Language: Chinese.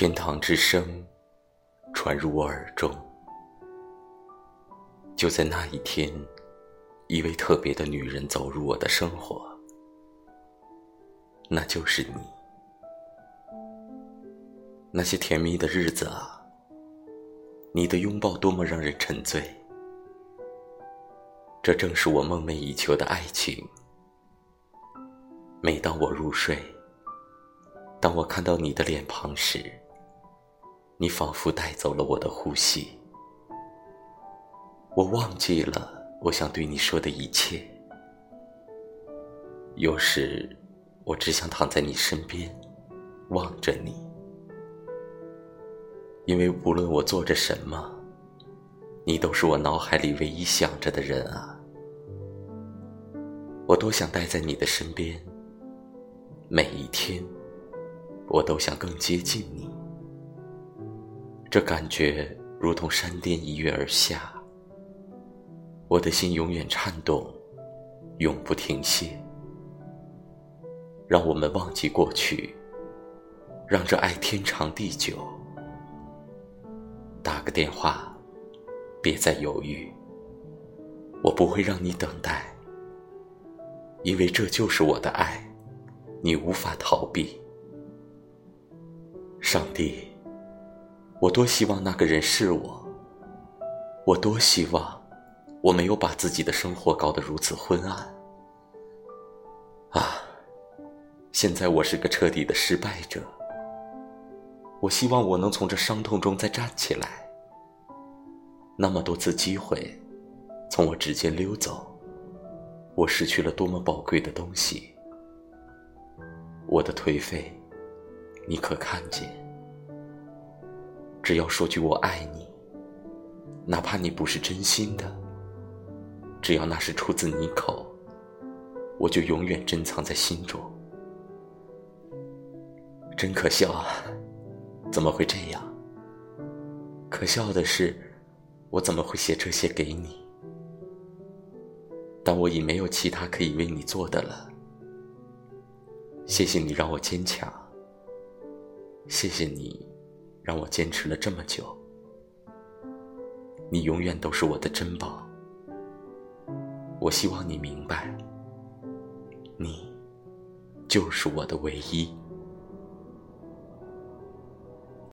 天堂之声传入我耳中。就在那一天，一位特别的女人走入我的生活，那就是你。那些甜蜜的日子啊，你的拥抱多么让人沉醉。这正是我梦寐以求的爱情。每当我入睡，当我看到你的脸庞时，你仿佛带走了我的呼吸。我忘记了我想对你说的一切。有时，我只想躺在你身边，望着你，因为无论我做着什么，你都是我脑海里唯一想着的人啊。我多想待在你的身边，每一天，我都想更接近你。这感觉如同山巅一跃而下，我的心永远颤动，永不停歇。让我们忘记过去，让这爱天长地久。打个电话，别再犹豫，我不会让你等待。因为这就是我的爱，你无法逃避。上帝，我多希望那个人是我，我多希望我没有把自己的生活搞得如此昏暗。啊，现在我是个彻底的失败者。我希望我能从这伤痛中再站起来。那么多次机会从我指尖溜走。我失去了多么宝贵的东西，我的颓废，你可看见？只要说句我爱你，哪怕你不是真心的，只要那是出自你口，我就永远珍藏在心中。真可笑啊！怎么会这样？可笑的是，我怎么会写这些给你？但我已没有其他可以为你做的了。谢谢你让我坚强，谢谢你让我坚持了这么久。你永远都是我的珍宝。我希望你明白，你就是我的唯一。